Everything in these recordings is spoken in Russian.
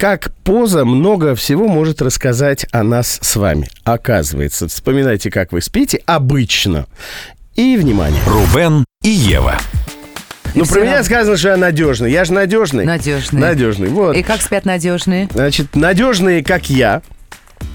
как поза много всего может рассказать о нас с вами. Оказывается, вспоминайте, как вы спите обычно. И, внимание. Рубен и Ева. Ну, про меня сказано, что я надежный. Я же надежный. Надежный. Надежный, вот. И как спят надежные? Значит, надежные, как я,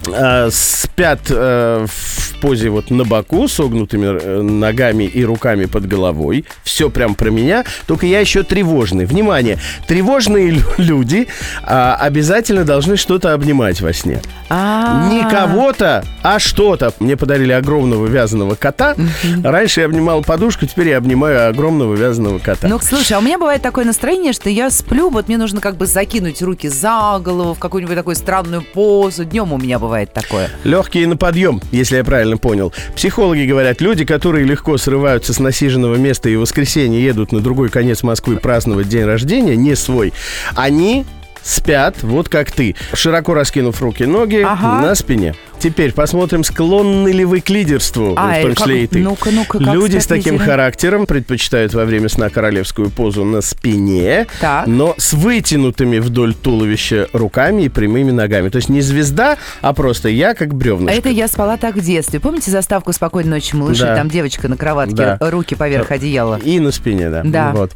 э, спят э, в позе вот на боку, согнутыми э, ногами и руками под головой. Все прям про меня. Только я еще тревожный. Внимание, тревожные лю- люди а, обязательно должны что-то обнимать во сне. А, Не кого-то, а что-то. Мне подарили огромного вязаного кота. Раньше я обнимал подушку, теперь я обнимаю огромного вязаного кота. Ну, слушай, а у меня бывает такое настроение, что я сплю, вот мне нужно как бы закинуть руки за голову в какую-нибудь такую странную позу. Днем у меня бывает такое. Легкие на подъем, если я правильно понял. Психологи говорят, люди, которые легко срываются с насиженного места и в воскресенье едут на другой конец Москвы праздновать день рождения, не свой, они спят, вот как ты, широко раскинув руки, ноги Ага. на спине. Теперь посмотрим, склонны ли вы к лидерству, А, в том э, как- числе и ты. ну-ка, ну-ка, как Люди с таким лидеры? характером предпочитают во время сна королевскую позу на спине, Так. но с вытянутыми вдоль туловища руками и прямыми ногами. То есть не звезда, а просто я как А бревнышко. это я спала так в детстве. Помните заставку «Спокойной ночи, малыши»? Да. Там девочка на кроватке, Да. руки поверх одеяла. И на спине, да. Да. Вот.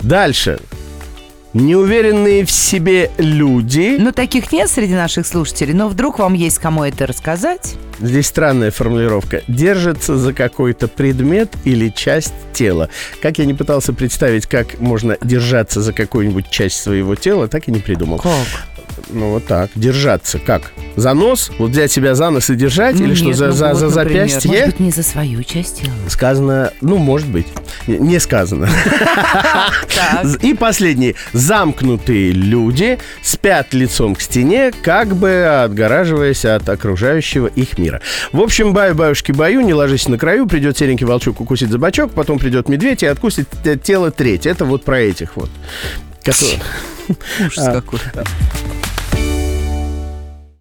Дальше. Неуверенные в себе люди. Ну, таких нет среди наших слушателей, но вдруг вам есть кому это рассказать. Здесь странная формулировка. Держатся за какой-то предмет или часть тела. Как я не пытался представить, как можно держаться за какую-нибудь часть своего тела, так и не придумал. Как? Ну вот так. Держаться. Как? За нос? Вот взять себя за нос и держать? или что, Нет, за, ну за, вот, за например. запястье? Может быть, не за свою часть тела. Сказано, ну, может быть. Не- сказано. И последний. Замкнутые люди спят лицом к стене, как бы отгораживаясь от окружающего их мира. В общем, баю-баюшки-баю, не ложись на краю, придет серенький волчок укусит за бочок, потом придет медведь и откусит те- тело треть. Это вот про этих вот. Ужас какой.